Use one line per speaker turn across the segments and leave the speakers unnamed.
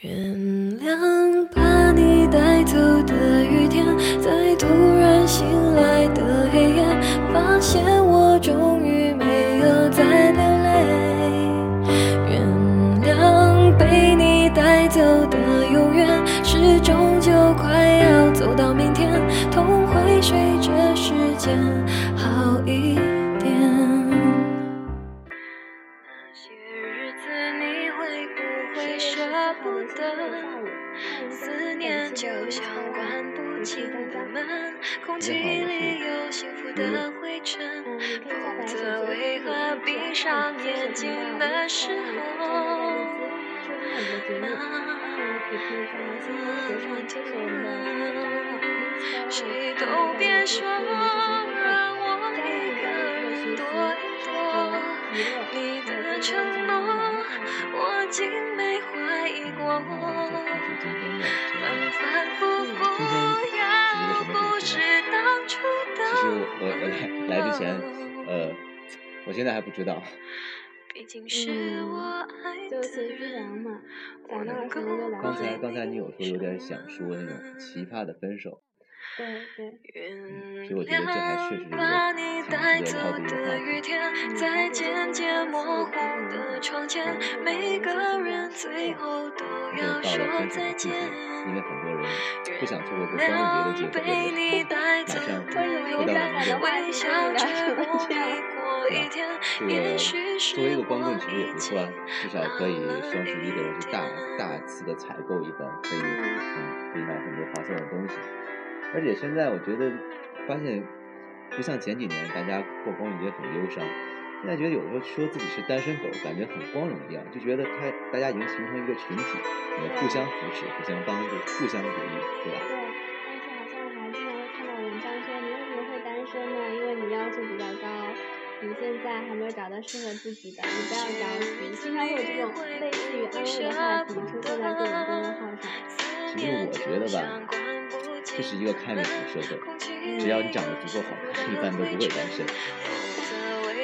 原谅把你带走的谁都别说，让我一个人躲一躲。你的承诺，我竟没怀疑过。反反复复，要不是当初
其实
的
我我我来来之前，呃，我现在还不知道。
毕竟是我爱
嗯就
的
随之聊
人。
刚。才刚才你有说有点想说那种奇葩的分手，
对对，
原
其实我觉得这还确实是一个挺值得聊的一个话
的雨
题。
天，在渐渐模糊的窗前，每个人最后都
就
要说
到了分手
再见。
的季节，因为很多人不想错过这光棍节的机会，
被你带走
马上
的
为什么
永
一下
远，
感到话
微
题
笑
可以聊
着
成
不
这样
必过一天，
这个作为一个光棍
我
其实也
已
不错至少可以双十一的时候去大大次的采购一番，可以嗯可以买很多划算的东西。而且现在我觉得发现，不像前几年大家过光棍节很忧伤，现在觉得有的时候说自己是单身狗，感觉很光荣一样，就觉得他大家已经形成一个群体，呃，互相扶持、互相帮助、互相鼓励，对吧？
对，但是好像还经常会看到文章说你为什么会单身呢？因为你要求比较高，你现在还没有找到适合自己的，你不要着急。经常会有这种类似于安慰的话题出现在各种公众号上。
其实我觉得吧，这是一个看脸的社会，只要你长得足够好看，一般都不会单身。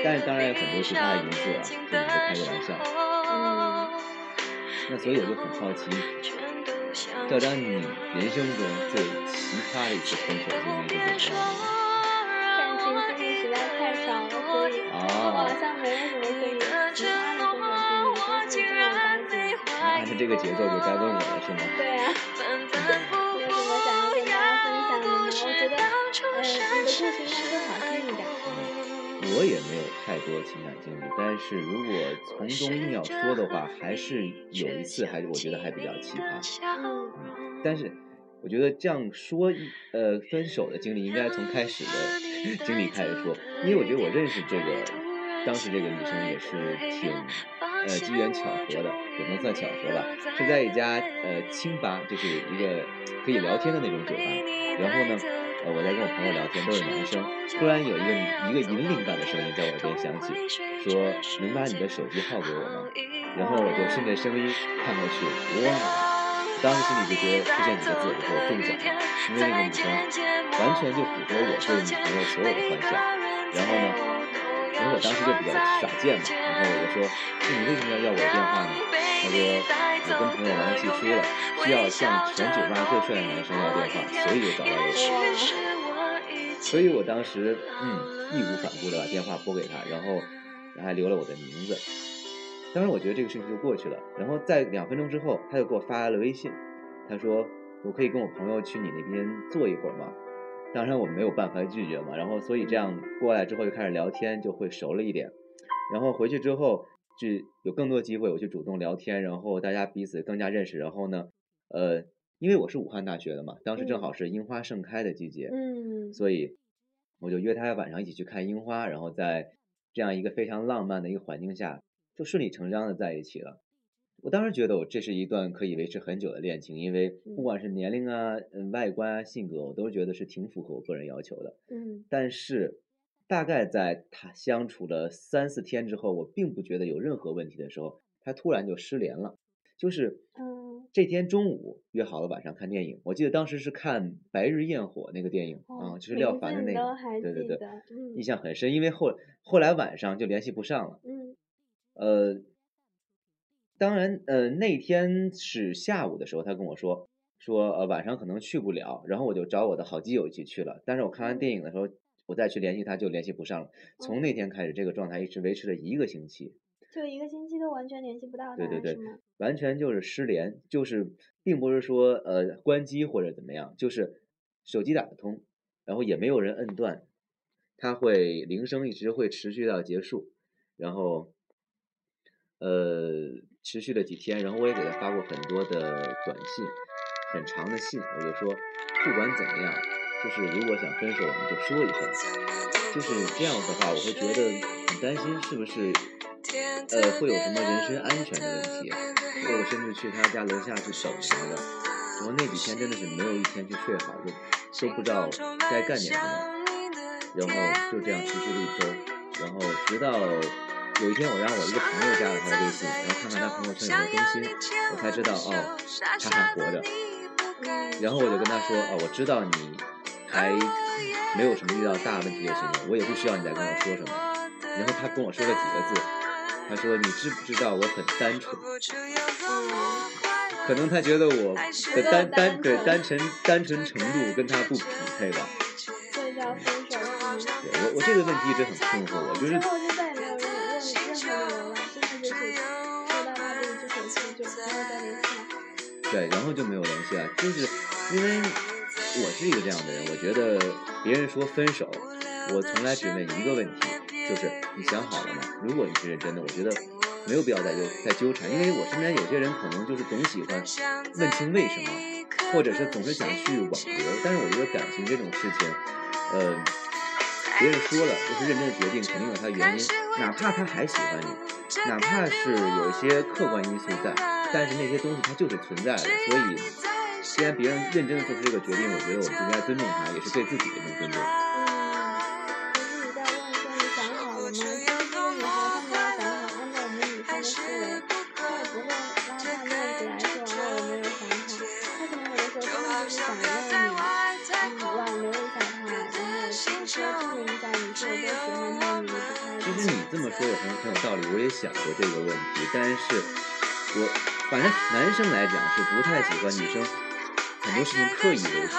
但是当然有很多其他的因素啊，这只是开个玩笑。
嗯，
那所以我就很好奇，赵章，你人生中最奇葩的一次分手经历是怎么样的？
感情经历实在太少了，所以我好
哦，
像没有什么可以奇葩的分手经历，都是这样赶紧。
那按照这个节奏就该问我了，是吗？
对啊。我觉得，呃，你的故事应该会好听一点。
我也没有太多情感经历，但是如果从中硬要说的话，还是有一次还我觉得还比较奇葩。
嗯
嗯，但是我觉得这样说一，呃，分手的经历应该从开始的经历开始说，因为我觉得我认识这个当时这个女生也是挺呃机缘巧合的，也能算巧合吧，是在一家呃清吧，就是一个可以聊天的那种酒吧，然后呢，呃我在跟我朋友聊天，都是男生，突然有一个一个银铃般的声音在我耳边响起，说能把你的手机号给我吗？然后我就顺着声音看过去，哇！当时心里就觉得出现几个字，我说中奖了，因为那个女生完全就符合我对女朋友所有的幻想。然后呢，因为我当时就比较耍贱嘛，然后我就说，那你为什么要要我的电话呢？他说我跟朋友玩游戏输了，需要向全酒吧最帅的男生要电话，所以就找到了我。所以我当时嗯义无反顾的把电话拨给他，然后还留了我的名字。当然，我觉得这个事情就过去了。然后在两分钟之后，他就给我发了微信，他说：“我可以跟我朋友去你那边坐一会儿吗？”当然我没有办法拒绝嘛。然后所以这样过来之后就开始聊天，就会熟了一点。然后回去之后就有更多机会我去主动聊天，然后大家彼此更加认识。然后呢，呃，因为我是武汉大学的嘛，当时正好是樱花盛开的季节，
嗯
所以我就约他晚上一起去看樱花，然后在这样一个非常浪漫的一个环境下，就顺理成章的在一起了。我当时觉得我这是一段可以维持很久的恋情，因为不管是年龄啊、嗯外观啊、性格，我都觉得是挺符合我个人要求的。
嗯
但是大概在他相处了三四天之后，我并不觉得有任何问题的时候，他突然就失联了。就是
嗯
这天中午约好了晚上看电影，我记得当时是看《白日焰火》那个电影啊、
哦
就是廖凡的那个对对对，
嗯
印象很深。因为后后来晚上就联系不上了，
嗯
呃，当然，呃，那天是下午的时候，他跟我说，说呃晚上可能去不了，然后我就找我的好基友一起去了。但是我看完电影的时候，我再去联系他就联系不上了。从那天开始，这个状态一直维持了一个星期。
就一个星期都完全联系不到他，
对对对？完全就是失联，就是并不是说呃关机或者怎么样，就是手机打不通，然后也没有人摁断，它会铃声一直会持续到结束，然后呃持续了几天，然后我也给他发过很多的短信，很长的信，我就说不管怎么样，就是如果想分手，你就说一声，就是这样的话，我会觉得很担心是不是。呃，会有什么人身安全的问题？所以我甚至去他家楼下去等什么的。然后那几天真的是没有一天去睡好，就都不知道该干点什么。然后就这样持续了一周，然后直到有一天我让我一个朋友加了他的微信，然后看看他朋友圈有没有更新，我才知道哦，他还活着。然后我就跟他说哦，我知道你还没有什么遇到大问题就行了，我也不需要你再跟我说什么。然后他跟我说了几个字。他说：“你知不知道我很单纯？可能他觉得我的单单对单纯单纯程度跟他不匹配吧。对我我这个问题一直很困惑，我就是。对，然后就没有联系了，就是因为我是一个这样的人，我觉得别人说分手，我从来只问一个问题。”就是你想好了吗？如果你是认真的，我觉得没有必要再纠再纠缠，因为我身边有些人可能就是总喜欢问清为什么，或者是总是想去挽留。但是我觉得感情这种事情，呃，别人说了就是认真的决定，肯定有他的原因。哪怕他还喜欢你，哪怕是有一些客观因素在，但是那些东西它就是存在的。所以，既然别人认真的做出这个决定，我觉得我们就应该尊重他，也是对自己的一种尊重。其实你这么说也很很有道理，我也想过这个问题，但是我反正男生来讲是不太喜欢女生很多事情刻意维持，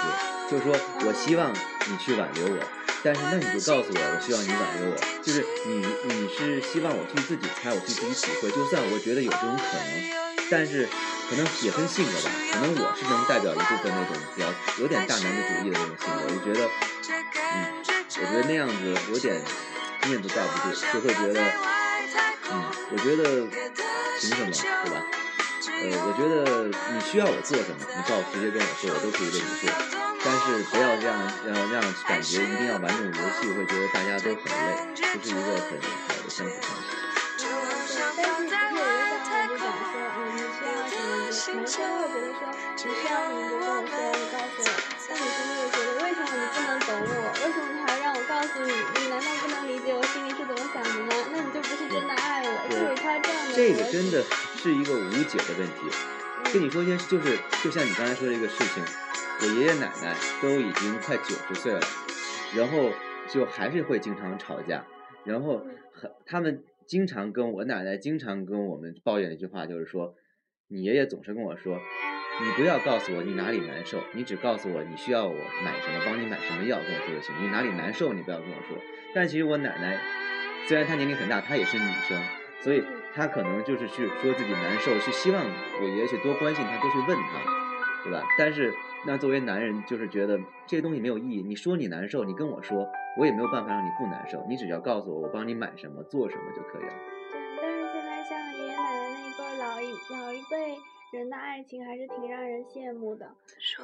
就是说我希望你去挽留我，但是那你就告诉我，我希望你挽留我，就是你你是希望我去自己猜，我去自己体会，就算我觉得有这种可能，但是可能也分性格吧，可能我是能代表一部分那种比较有点大男子主义的那种性格，我就觉得，嗯，我觉得那样子有点。面子挂不住，就会觉得，嗯，我觉得凭什么，对吧？呃，我觉得你需要我做什么，你告直接跟我说，我都可以为你做。但是不要这样让让感觉一定要玩这种游戏，会觉得大家都很累，不是一个很好的相处方式。
但是有一个小孩就讲说，嗯，你需要什么？男生会觉得说，你需要什么就跟我说，你告诉我。但女生就会觉得，为什么你不能懂我？为什么你还要让我告诉你？你难道不能理解我心里是怎么想的吗？那你就不是真的爱我。就是他这样的。
这个真的是一个无解的问题。跟你说一件事，就是就像你刚才说的一个事情，我爷爷奶奶都已经快九十岁了，然后就还是会经常吵架，然后很他们经常跟我奶奶经常跟我们抱怨一句话，就是说，你爷爷总是跟我说。你不要告诉我你哪里难受，你只告诉我你需要我买什么，帮你买什么药，跟我说就行。你哪里难受，你不要跟我说。但其实我奶奶，虽然她年龄很大，她也是女生，所以她可能就是去说自己难受，是希望我爷爷去多关心她，多去问她，对吧？但是那作为男人，就是觉得这些东西没有意义。你说你难受，你跟我说，我也没有办法让你不难受。你只要告诉我，我帮你买什么，做什么就可以了。
情还是挺让人羡慕的。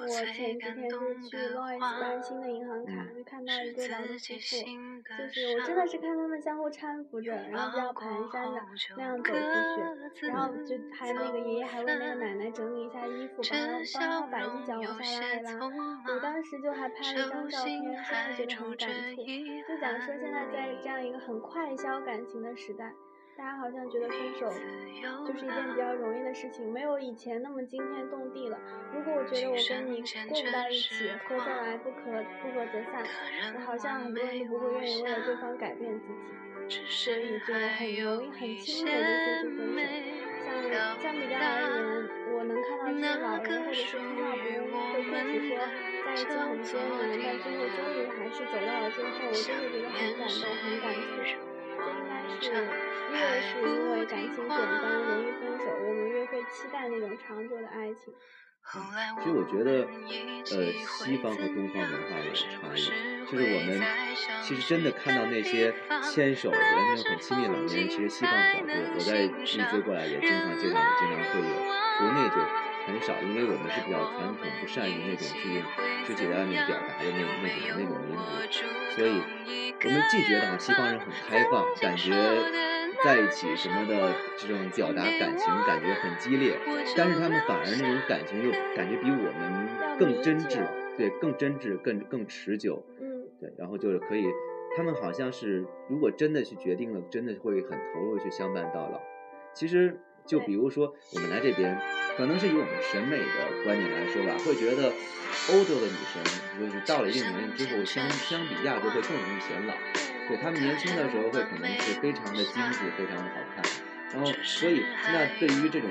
我前几天就是去 Lois 办新的银行卡，就看到一对老的夫妇，就是我真的是看他们相互搀扶着，然后比较蹒跚的那样走出去，然后就还那个爷爷还为那个奶奶整理一下衣服，帮她帮她把一脚往下拉一拉。我当时就还拍了一张照片，真的觉得很感触。就讲说现在在这样一个很快消感情的时代。大家好像觉得分手就是一件比较容易的事情，没有以前那么惊天动地了。如果我觉得我跟你过不到一起，合得来不可不合则散，我好像很多人都不会愿意为了对方改变自己，所以就很容易很轻易的就说出分手。像相比较而言，我能看到一些老人或者是听到别人会自己说在一起很多年，但最后终于还是走到了最后，我就会觉得很感动、很感触。这应该是越是因为感情简单容易分手，我们越会期待那种长久的爱情。
其实我觉得，呃，西方和东方文化有差异，就是我们其实真的看到那些牵手的那种很亲密的老年人，其实西方比较多。我在一直过来也经常见到，经常会有，国内就很少，因为我们是比较传统，不善于那种去用肢体的那种表达的那那种那种民族，所以我们既觉得啊西方人很开放，感觉。在一起什么的这种表达感情感觉很激烈，但是他们反而那种感情又感觉比我们更真挚，对，更真挚，更更持久。
嗯，
对，然后就是可以，他们好像是如果真的去决定了，真的会很投入去相伴到老。其实就比如说我们来这边，可能是以我们审美的观点来说吧，会觉得欧洲的女生就是到了一定年龄之后，相相比亚洲会更容易显老。对她们年轻的时候会可能是非常的精致，非常的好看，然后所以那对于这种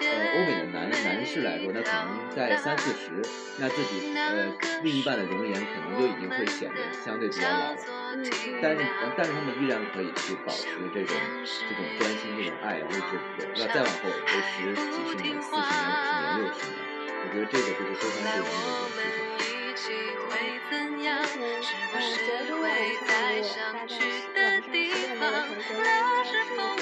呃欧美的男男士来说，那可能在三四十，那自己呃另一半的容颜可能就已经会显得相对比较老了，但是但是他们依然可以去保持这种这种关心、这种爱，或者是要再往后维持几十年、四十年、五十年、六十年，我觉得这个就是非常不容易的一件事情。
送给我的，我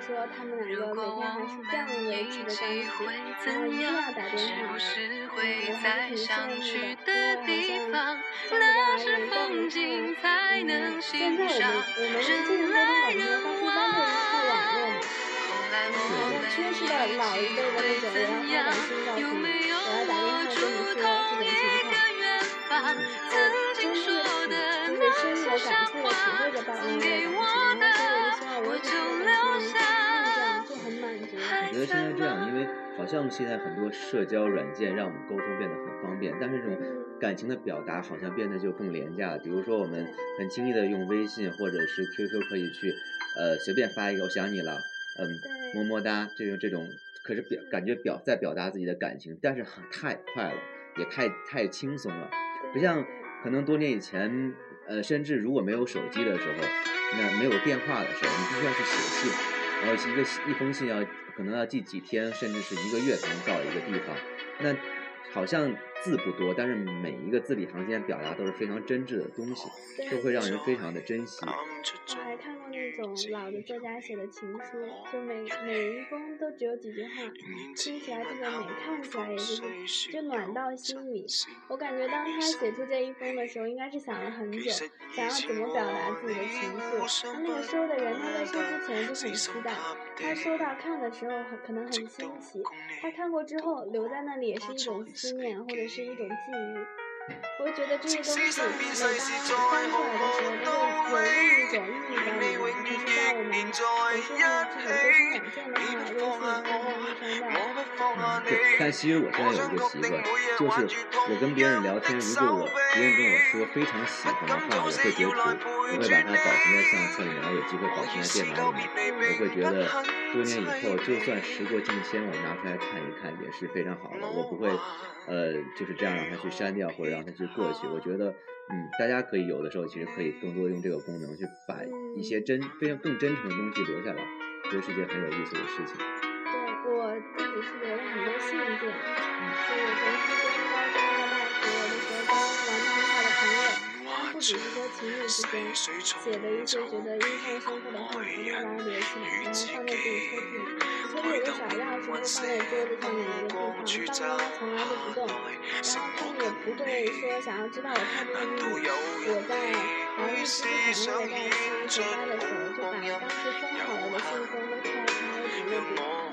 说，他们两个每天还是这样维持的关系，然后一定要打电话，我还是挺羡慕的，因为好像相比较而言，这样看，嗯，现在我们我们是经常沟通感情的方式，一般都是靠网络嘛，好像缺失了老一辈的那种，我要发短信告诉你，我要打电话跟你说这种情况。我真是就是深有感触的体会着爸爸妈妈的感情，这样就很满足。
我觉得现在这样，因为好像现在很多社交软件让我们沟通变得很方便，但是这种感情的表达好像变得就更廉价了。比如说我们很轻易的用微信或者是 QQ 可以去，呃，随便发一个我想你了，嗯，么么哒，这种这种，可是表感觉表在表达自己的感情，但是很太快了，也太太轻松了。不像可能多年以前，呃，甚至如果没有手机的时候，那没有电话的时候，你必须要去写信，然后一个一封信要可能要寄几天，甚至是一个月才能到一个地方，那好像。字不多，但是每一个字里行间表达都是非常真挚的东西，都会让人非常的珍惜。
我还看过那种老的作家写的情书，就每每一封都只有几句话，听起来特别美，看起来也就是就暖到心里。我感觉当他写出这一封的时候，应该是想了很久，想要怎么表达自己的情愫。他那个收的人，他在收之前就很期待，他收到看的时候很可能很新奇，他看过之后留在那里也是一种思念，或者。是一种记忆，我觉得这些东西每当翻出来的时候，都会有另一种意义在里面。可是在我们有时候这种沟通软件的话，微信经常会删嗯。
对，但其实我现在有一个习惯，就是我跟别人聊天，如果我别人跟我说非常喜欢的话，我会截图，我会把它保存在相册里面，有机会保存在电脑里面。我会觉得多年以后，就算时过境迁，我拿出来看一看也是非常好的。我不会。呃，就是这样让它去删掉或者让它去过去。我觉得，嗯，大家可以有的时候其实可以更多用这个功能去把一些真非常更真诚的东西留下来，这是件很有意思的事情。
对我自己是留了很多信件，就我从初中、高中到大学，有的时候跟玩的很好的朋友，他们不只是说情侣之间写的一些觉得印象深刻的话，一定要把它留起来，然后放在自己抽屉里。车里有个小钥匙，就放在桌子上面一个地方，爸爸妈妈从来都不动。然后他们也不会说想要知道我太多的秘密。我在华谊机场那个假期回家的时候，就把当时封好了的信封都拆开，一叠叠，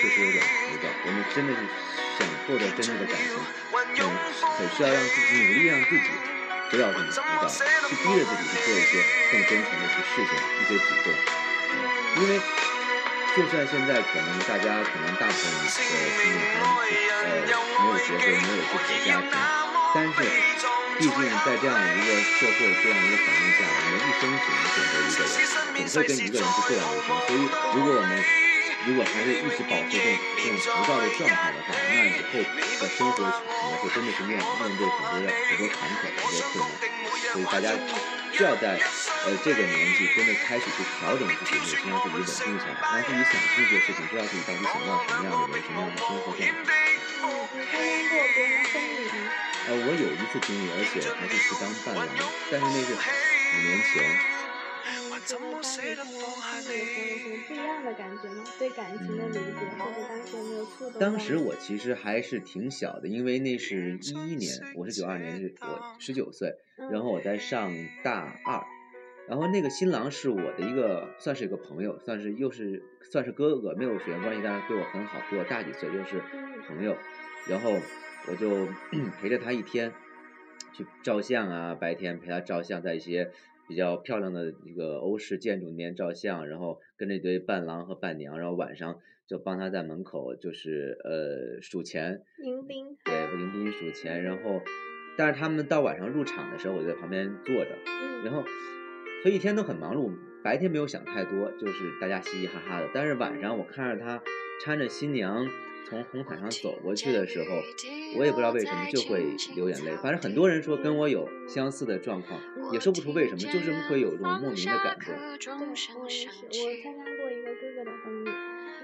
确实有点浮躁，我们真的是想获得真正的感情，很很需要让自己努力让自己不要这么浮躁，去逼着自己去做一些更真诚的一些事情，一些举动，因为就算现在可能大家可能大部分的听众还呃没有结婚，没有自己的家庭，但是。毕竟在这样一个社会、这样一个环境下，我们一生只能选择一个人，总会跟一个人去过一生。所以，如果我们如果还是一直保持这种这种浮躁的状态的话，那以后在生活可能会真的是面面对很多很多坎坷、很多困难。所以大家需要在呃这个年纪真的开始去调整自己，内心让自己稳定下来，让自己想清楚事情，知道自己到底想要什么样的人、什么样的生活状态。
你参加过别人婚礼吗？
呃，我有一次经历，而且还是去当伴郎，但是那是五年前。
有什么不一样的感觉吗？对感情的理解，或者当时有没有触动？
当时我其实还是挺小的，因为那是一一年，我是九二年，是我十九岁，然后我在上大二，然后那个新郎是我的一个，算是一个朋友，算是又是算是哥哥，没有血缘关系，但是对我很好，比我大几岁，又是朋友，然后。我就 陪着他一天，去照相啊，白天陪他照相，在一些比较漂亮的一个欧式建筑里面照相，然后跟着一堆伴郎和伴娘，然后晚上就帮他在门口就是呃数钱，
迎宾，
对，迎宾数钱，然后但是他们到晚上入场的时候，我就在旁边坐着，然后所以一天都很忙碌，白天没有想太多，就是大家嘻嘻哈哈的，但是晚上我看着他搀着新娘。从红毯上走过去的时候，我也不知道为什么就会流眼泪。反正很多人说跟我有相似的状况，也说不出为什么，就是会有一种莫名的感动。
对，我也是。我参加过一个哥哥的婚礼，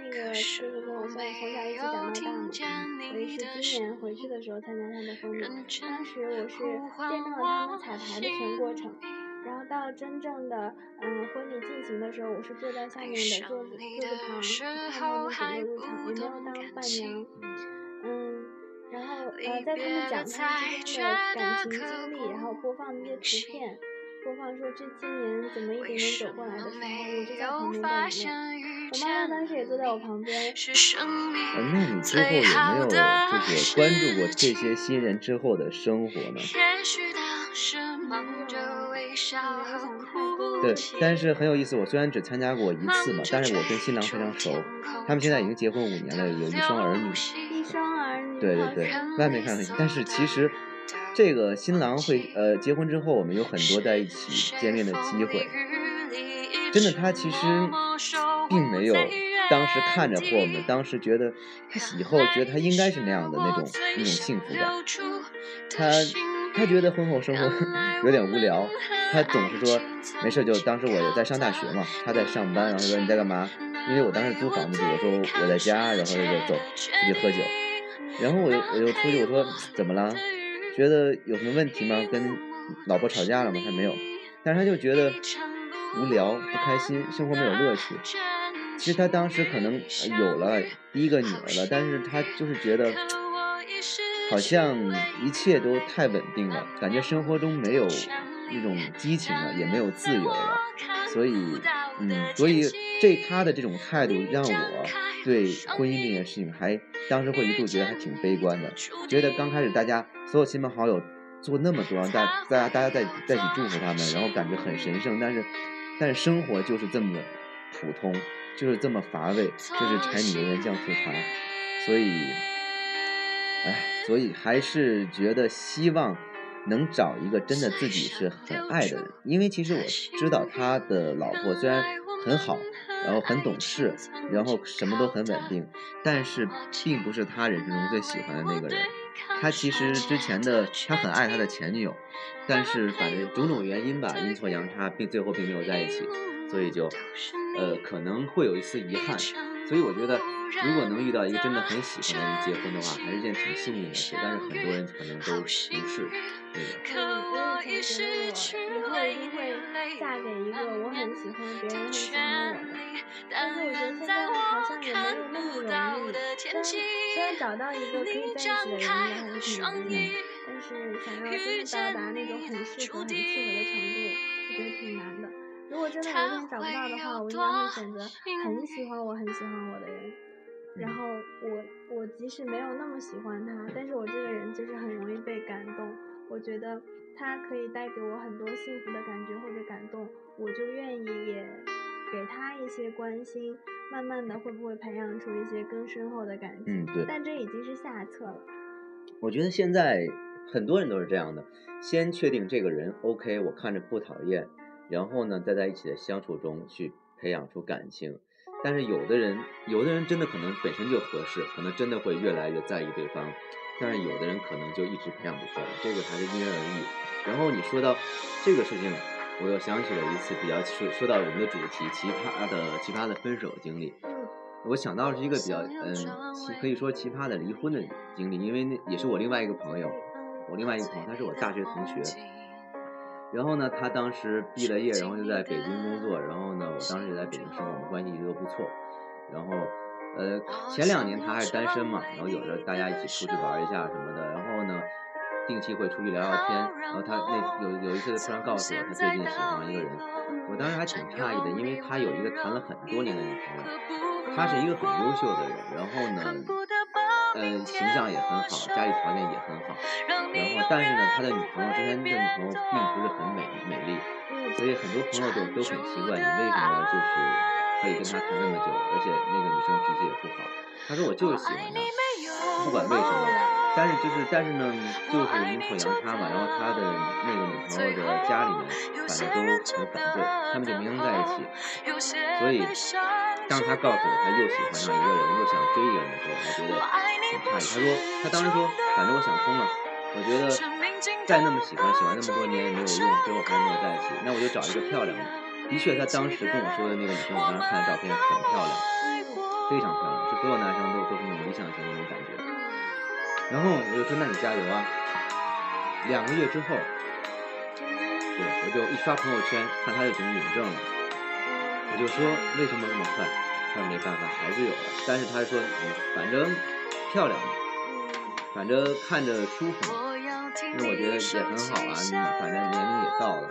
那个哥哥跟我算从小一起长到大嘛。我也是今年回去的时候参加他的婚礼，当时我是见证了他们彩排的全过程。然后到真正的嗯婚礼进行的时候，我是坐在下面的桌子桌子旁，看他们整个入场，也没有当伴娘，嗯，然后呃在他们讲他们之间的感情经历，然后播放那些图片，播放说这些年怎么一点点走过来的时候，我就在旁边流泪。我妈妈当时也坐在我旁边。
嗯，那你之后有没有就是关注过这些新人之后的生活呢？对，但是很有意思。我虽然只参加过一次嘛，但是我跟新郎非常熟。他们现在已经结婚五年了，有一双儿女。
一双儿女。
对对对，外面看很但是其实这个新郎会呃结婚之后，我们有很多在一起见面的机会。真的，他其实并没有当时看着或我们当时觉得他以后觉得他应该是那样的那种那种幸福感。他。他觉得婚后生活有点无聊，他总是说没事就当时我在上大学嘛，他在上班，然后说你在干嘛？因为我当时租房子住，我说我在家，然后他就走出去喝酒，然后我就我就出去我说怎么了？觉得有什么问题吗？跟老婆吵架了吗？他没有，但是他就觉得无聊不开心，生活没有乐趣。其实他当时可能有了第一个女儿了，但是他就是觉得。好像一切都太稳定了，感觉生活中没有那种激情了，也没有自由了，所以，嗯，所以这他的这种态度让我对婚姻这件事情还当时会一度觉得还挺悲观的，觉得刚开始大家所有亲朋好友做那么多，大大家大家在在一起祝福他们，然后感觉很神圣，但是但是生活就是这么普通，就是这么乏味，就是柴米油盐酱醋茶，所以。哎，所以还是觉得希望能找一个真的自己是很爱的人，因为其实我知道他的老婆虽然很好，然后很懂事，然后什么都很稳定，但是并不是他人生中最喜欢的那个人。他其实之前的他很爱他的前女友，但是反正种种原因吧，阴错阳差，并最后并没有在一起，所以就呃可能会有一丝遗憾。所以我觉得，如果能遇到一个真的很喜欢的人结婚的话，还是件挺幸运的事。但是很多人可能都不是那个。
我以前觉得我以后一定会嫁给一个我很喜欢、别人很喜欢我的。但是我觉得现在好像也没有那么容易。虽然虽然找到一个可以在一起的人应该还是挺容易，但是想要真的到达那种很适合、很契合的程度，我觉得挺难的。如果真的有一天找不到的话，我应该会选择很喜欢我、很喜欢我的人。然后我我即使没有那么喜欢他，但是我这个人就是很容易被感动。我觉得他可以带给我很多幸福的感觉或者感动，我就愿意也给他一些关心。慢慢的，会不会培养出一些更深厚的感情？
嗯，对。
但这已经是下策了。
我觉得现在很多人都是这样的，先确定这个人 OK，我看着不讨厌。然后呢，再在一起的相处中去培养出感情，但是有的人，有的人真的可能本身就合适，可能真的会越来越在意对方，但是有的人可能就一直培养不出来，这个还是因人而异。然后你说到这个事情，我又想起了一次比较说说到我们的主题奇葩的奇葩的分手经历，我想到是一个比较嗯，可以说奇葩的离婚的经历，因为那也是我另外一个朋友，我另外一个朋友，他是我大学同学。然后呢，他当时毕了业，然后就在北京工作。然后呢，我当时也在北京生活，我们关系一直都不错。然后，呃，前两年他还是单身嘛，然后有着大家一起出去玩一下什么的。然后呢，定期会出去聊聊天。然后他那有有一次突然告诉我，他最近喜欢一个人。我当时还挺诧异的，因为他有一个谈了很多年的女朋友，他是一个很优秀的人。然后呢。呃，形象也很好，家里条件也很好，然后但是呢，他的女朋友之前的女朋友并不是很美美丽，所以很多朋友都都很奇怪，你为什么就是可以跟他谈那么久，而且那个女生脾气也不好。他说我就是喜欢他，不管为什么，但是就是但是呢，就是阴错阳差嘛，然后他的那个女朋友的家里面反正都很反对，他们就没能在一起，所以。当他告诉我他又喜欢上一个人，又想追一个人的时候，我觉得挺诧异。他说，他当时说，反正我想通了，我觉得再那么喜欢，喜欢那么多年也没有用，最后还是没有在一起。那我就找一个漂亮的。的确，他当时跟我说的那个女生，我当时看的照片很漂亮，非常漂亮，是所有男生都都是那种理想型的那种感觉。然后我就说，那你加油啊！两个月之后，对，我就一刷朋友圈，看他已经领证了。我就说为什么那么快？他说没办法，孩子有了。但是他说，嗯，反正漂亮嘛，反正看着舒服嘛。那我觉得也很好啊，反正年龄也到了。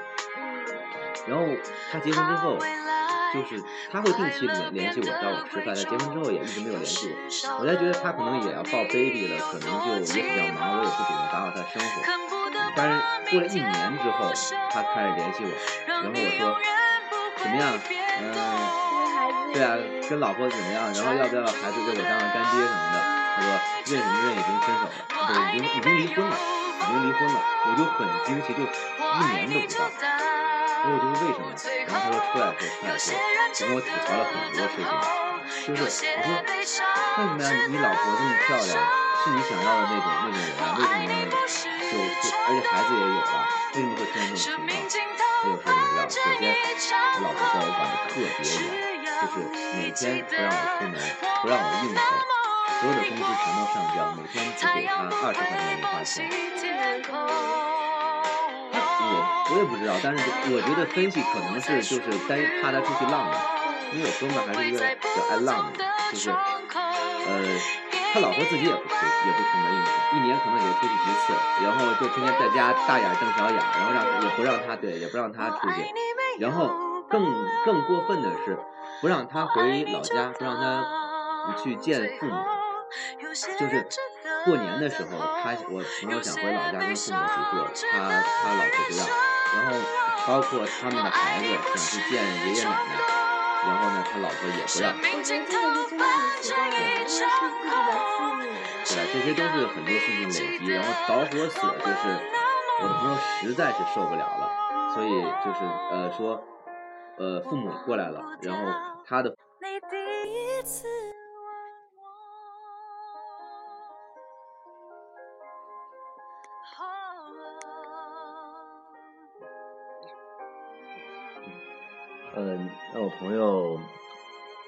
然后他结婚之后，就是他会定期联联系我，找我吃饭。他结婚之后也一直没有联系我。我才觉得他可能也要抱 baby 了，可能就也比较忙，我也不主动打扰他生活。但是过了一年之后，他开始联系我，然后我说怎么样？嗯，对啊，跟老婆怎么样？然后要不要孩子给我当个干爹什么的？他说认什么认已经分手了，对，已经已经离婚了，已经离婚了。我就很惊奇，就一年都不到。所以我就问为什么？然后他说出来说出来说，就跟我吐槽了很多事情。就是我说为什么呀？你老婆这么漂亮，是你想要的那种那种人啊？为什么就就而且孩子也有了，为什么会出现这种情况？他就说怎么样？首先，我老婆对我管的特别严，就是每天不让我出门，不让我应酬，所有的工资全都上交，每天只给他二十块钱零花钱。我我也不知道，但是我觉得分析可能是就是担怕他出去浪嘛，因为我哥们还是一个比较爱浪的，就是呃。他老婆自己也不出，也不出门应酬，一年可能也就出去几次，然后就天天在家大眼瞪小眼，然后让也不让他对，也不让他出去，然后更更过分的是，不让他回老家，不让他去见父母，就是过年的时候，他我朋友想回老家跟父母一起过，他他老婆不让，然后包括他们的孩子想去见爷爷奶奶。然后呢，他老婆也不让。我觉得这个就真的很奇怪，因为是自己的父母。对啊，这些都是很多事情累积，然后导火索就是我的朋友实在是受不了了，所以就是呃说，呃父母过来了，然后他的。朋友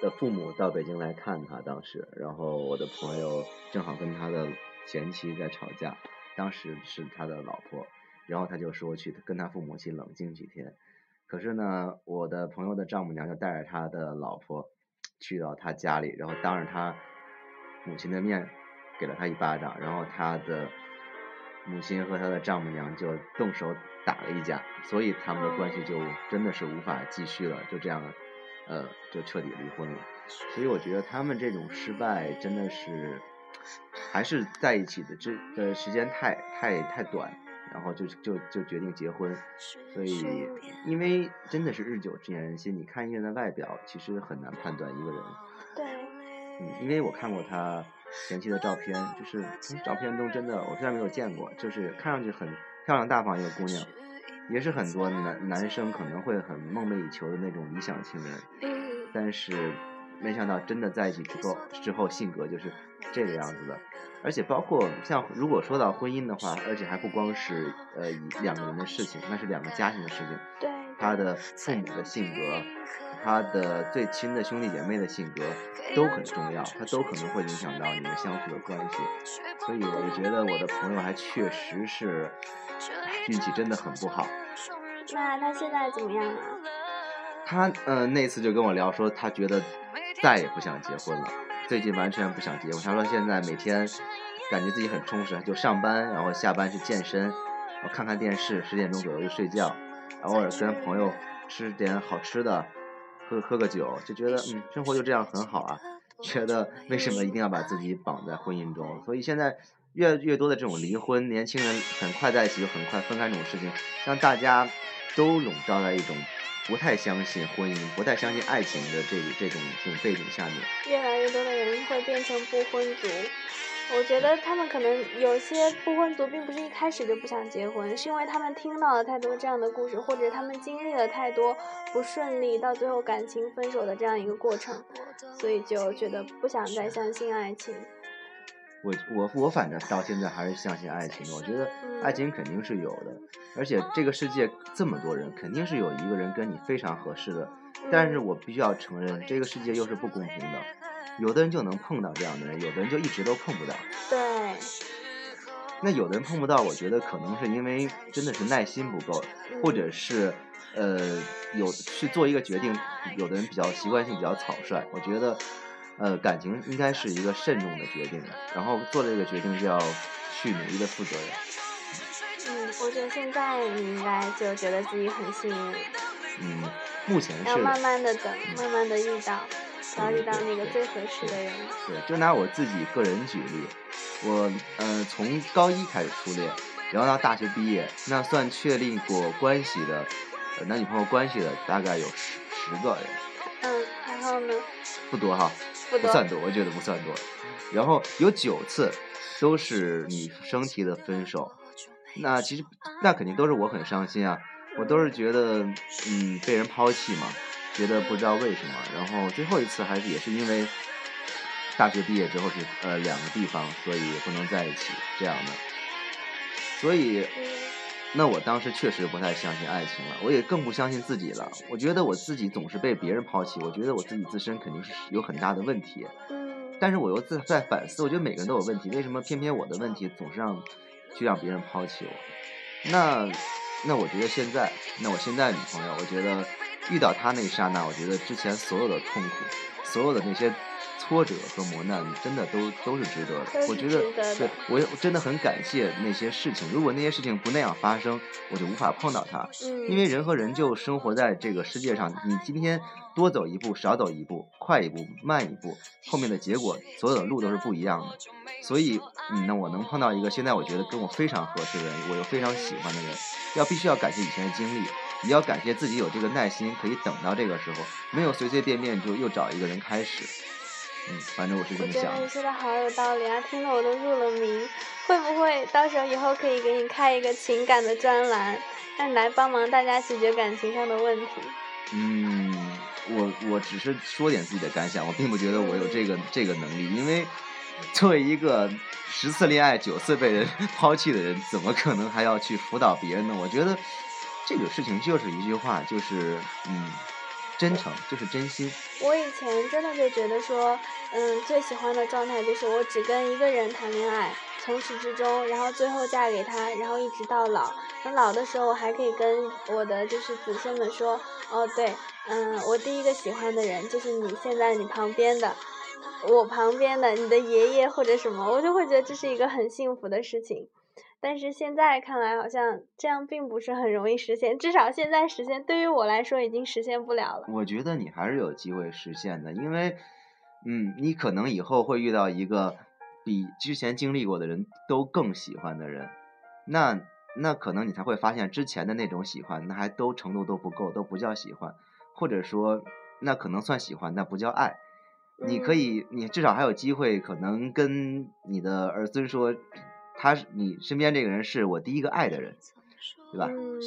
的父母到北京来看他，当时，然后我的朋友正好跟他的前妻在吵架，当时是他的老婆，然后他就说去跟他父母亲冷静几天。可是呢，我的朋友的丈母娘就带着他的老婆去到他家里，然后当着他母亲的面给了他一巴掌，然后他的母亲和他的丈母娘就动手打了一架，所以他们的关系就真的是无法继续了，就这样。呃，就彻底离婚了，所以我觉得他们这种失败真的是，还是在一起的这的时间太太太短，然后就就就决定结婚，所以因为真的是日久见人心，你看一个人的外表，其实很难判断一个人。
对。
嗯，因为我看过他前期的照片，就是照片中真的我虽然没有见过，就是看上去很漂亮大方一个姑娘。也是很多男男生可能会很梦寐以求的那种理想情人，但是没想到真的在一起之后，之后性格就是这个样子的。而且包括像如果说到婚姻的话，而且还不光是呃两个人的事情，那是两个家庭的事情。他的父母的性格，他的最亲的兄弟姐妹的性格都很重要，他都可能会影响到你们相处的关系。所以我就觉得我的朋友还确实是。运气真的很不好。
那他现在怎么样啊？
他呃那次就跟我聊说，他觉得再也不想结婚了。最近完全不想结婚。他说现在每天感觉自己很充实，就上班，然后下班去健身，然后看看电视，十点钟左右就睡觉，偶尔跟朋友吃点好吃的，喝喝个酒，就觉得嗯生活就这样很好啊。觉得为什么一定要把自己绑在婚姻中？所以现在。越越多的这种离婚，年轻人很快在一起就很快分开这种事情，让大家都笼罩在一种不太相信婚姻、不太相信爱情的这这种这种背景下面。
越来越多的人会变成不婚族，我觉得他们可能有些不婚族并不是一开始就不想结婚，是因为他们听到了太多这样的故事，或者他们经历了太多不顺利，到最后感情分手的这样一个过程，所以就觉得不想再相信爱情。
我我我反正到现在还是相信爱情的，我觉得爱情肯定是有的，而且这个世界这么多人，肯定是有一个人跟你非常合适的。但是我必须要承认，这个世界又是不公平的，有的人就能碰到这样的人，有的人就一直都碰不到。
对。
那有的人碰不到，我觉得可能是因为真的是耐心不够，或者是呃有去做一个决定，有的人比较习惯性比较草率，我觉得。呃，感情应该是一个慎重的决定，然后做这个决定就要去努力的负责任。
嗯，我觉得现在你应该就觉得自己很幸运。
嗯，目前是。
要慢慢的等，慢慢的遇到，然后遇到那个最合适的人。
对，就拿我自己个人举例，我呃从高一开始初恋，然后到大学毕业，那算确立过关系的男女朋友关系的大概有十十个人。
嗯，然后呢？
不多哈。不算多，我觉得不算多。然后有九次都是女生提的分手，那其实那肯定都是我很伤心啊，我都是觉得嗯被人抛弃嘛，觉得不知道为什么。然后最后一次还是也是因为大学毕业之后是呃两个地方，所以不能在一起这样的。所以那我当时确实不太相信爱情了，我也更不相信自己了。我觉得我自己总是被别人抛弃，我觉得我自己自身肯定是有很大的问题。但是我又在在反思，我觉得每个人都有问题，为什么偏偏我的问题总是让去让别人抛弃我？那那我觉得现在，那我现在女朋友，我觉得遇到他那一刹那，我觉得之前所有的痛苦，所有的那些。挫折和磨难真的都都是值得的，我觉得对我真的很感谢那些事情。如果那些事情不那样发生，我就无法碰到他。因为人和人就生活在这个世界上，你今天多走一步，少走一步，快一步，慢一步，后面的结果所有的路都是不一样的。所以，嗯，那我能碰到一个现在我觉得跟我非常合适的人，我又非常喜欢的人，要必须要感谢以前的经历，也要感谢自己有这个耐心可以等到这个时候，没有随随便便就又找一个人开始。嗯，反正我是这么想。我觉
得你说的好有道理啊，听得我都入了迷。会不会到时候以后可以给你开一个情感的专栏，让你来帮忙大家解决感情上的问题？
嗯，我我只是说点自己的感想，我并不觉得我有这个这个能力，因为作为一个十次恋爱九次被人 抛弃的人，怎么可能还要去辅导别人呢？我觉得这个事情就是一句话，就是嗯，真诚，就是真心。
我以前真的就觉得说，嗯，最喜欢的状态就是我只跟一个人谈恋爱，从始至终，然后最后嫁给他，然后一直到老。等老的时候，我还可以跟我的就是子孙们说，哦，对，嗯，我第一个喜欢的人就是你现在你旁边的，我旁边的你的爷爷或者什么，我就会觉得这是一个很幸福的事情。但是现在看来，好像这样并不是很容易实现。至少现在实现，对于我来说已经实现不了了。
我觉得你还是有机会实现的，因为，嗯，你可能以后会遇到一个比之前经历过的人都更喜欢的人，那那可能你才会发现之前的那种喜欢，那还都程度都不够，都不叫喜欢，或者说那可能算喜欢，那不叫爱。你可以，你至少还有机会，可能跟你的儿孙说。他是你身边这个人是我第一个爱的人，对吧？
嗯。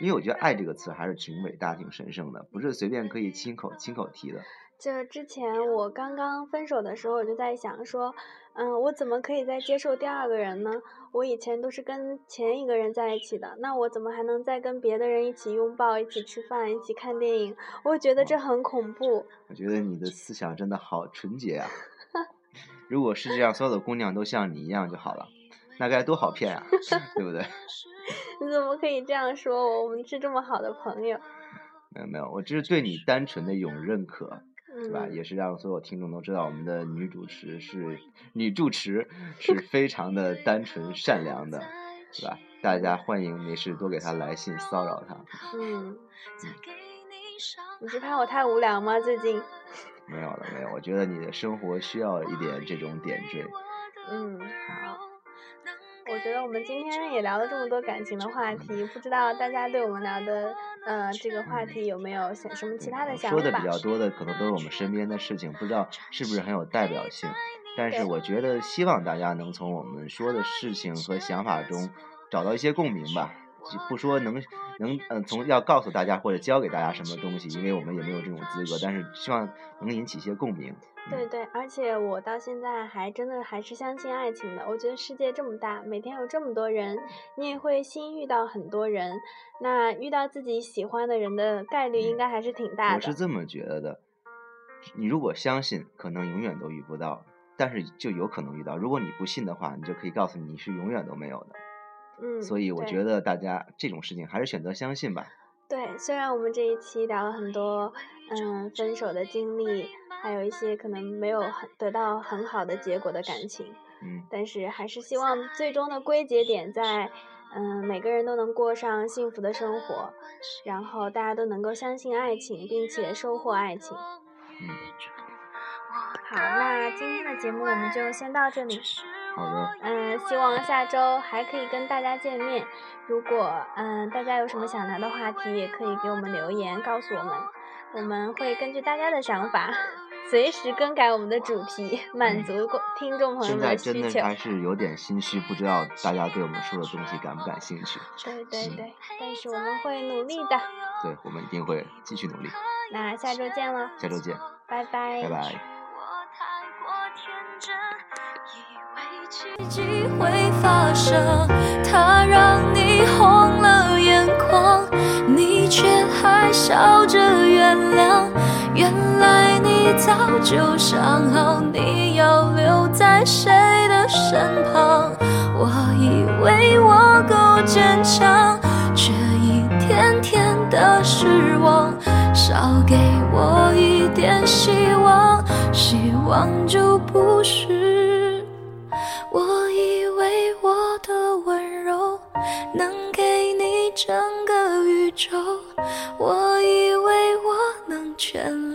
因为我觉得“爱”这个词还是挺伟大、挺神圣的，不是随便可以亲口亲口提的。
就之前我刚刚分手的时候，我就在想说，嗯，我怎么可以再接受第二个人呢？我以前都是跟前一个人在一起的，那我怎么还能再跟别的人一起拥抱、一起吃饭、一起看电影？我觉得这很恐怖。
我觉得你的思想真的好纯洁啊！如果世界上所有的姑娘都像你一样就好了，那该多好骗啊，对不对？
你怎么可以这样说我？我们是这么好的朋友。
没有没有，我这是对你单纯的一种认可，对吧？也是让所有听众都知道我们的女主持是女主持是非常的单纯善良的，对吧？大家欢迎没事多给她来信骚扰她。
嗯。你是怕我太无聊吗？最近？
没有了，没有。我觉得你的生活需要一点这种点缀。
嗯，好。我觉得我们今天也聊了这么多感情的话题，不知道大家对我们聊的呃这个话题有没有想什么其他的想
法？说的比较多的可能都是我们身边的事情，不知道是不是很有代表性。但是我觉得希望大家能从我们说的事情和想法中找到一些共鸣吧。不说能能嗯从要告诉大家或者教给大家什么东西，因为我们也没有这种资格，但是希望能引起一些共鸣。
对对，而且我到现在还真的还是相信爱情的。我觉得世界这么大，每天有这么多人，你也会新遇到很多人，那遇到自己喜欢的人的概率应该还是挺大的。
我是这么觉得的，你如果相信，可能永远都遇不到，但是就有可能遇到。如果你不信的话，你就可以告诉你，你是永远都没有的。
嗯，
所以我觉得大家这种事情还是选择相信吧。
对，虽然我们这一期聊了很多，嗯，分手的经历，还有一些可能没有很得到很好的结果的感情，
嗯，
但是还是希望最终的归结点在，嗯，每个人都能过上幸福的生活，然后大家都能够相信爱情，并且收获爱情。
嗯，
好，那今天的节目我们就先到这里。
好的，
嗯，希望下周还可以跟大家见面。如果嗯大家有什么想聊的话题，也可以给我们留言告诉我们，我们会根据大家的想法，随时更改我们的主题，满足听众朋友们的需求。
现在真的还是有点心虚，不知道大家对我们说的东西感不感兴趣。
对对对，但是我们会努力的。
对，我们一定会继续努力。
那下周见了。
下周见。
拜拜。
拜拜。
奇迹会发生，它让你红了眼眶，你却还笑着原谅。原来你早就想好，你要留在谁的身旁。我以为我够坚强，却一天天的失望。少给我一点希望，希望就不是。我以为我的温柔能给你整个宇宙我以为我能全力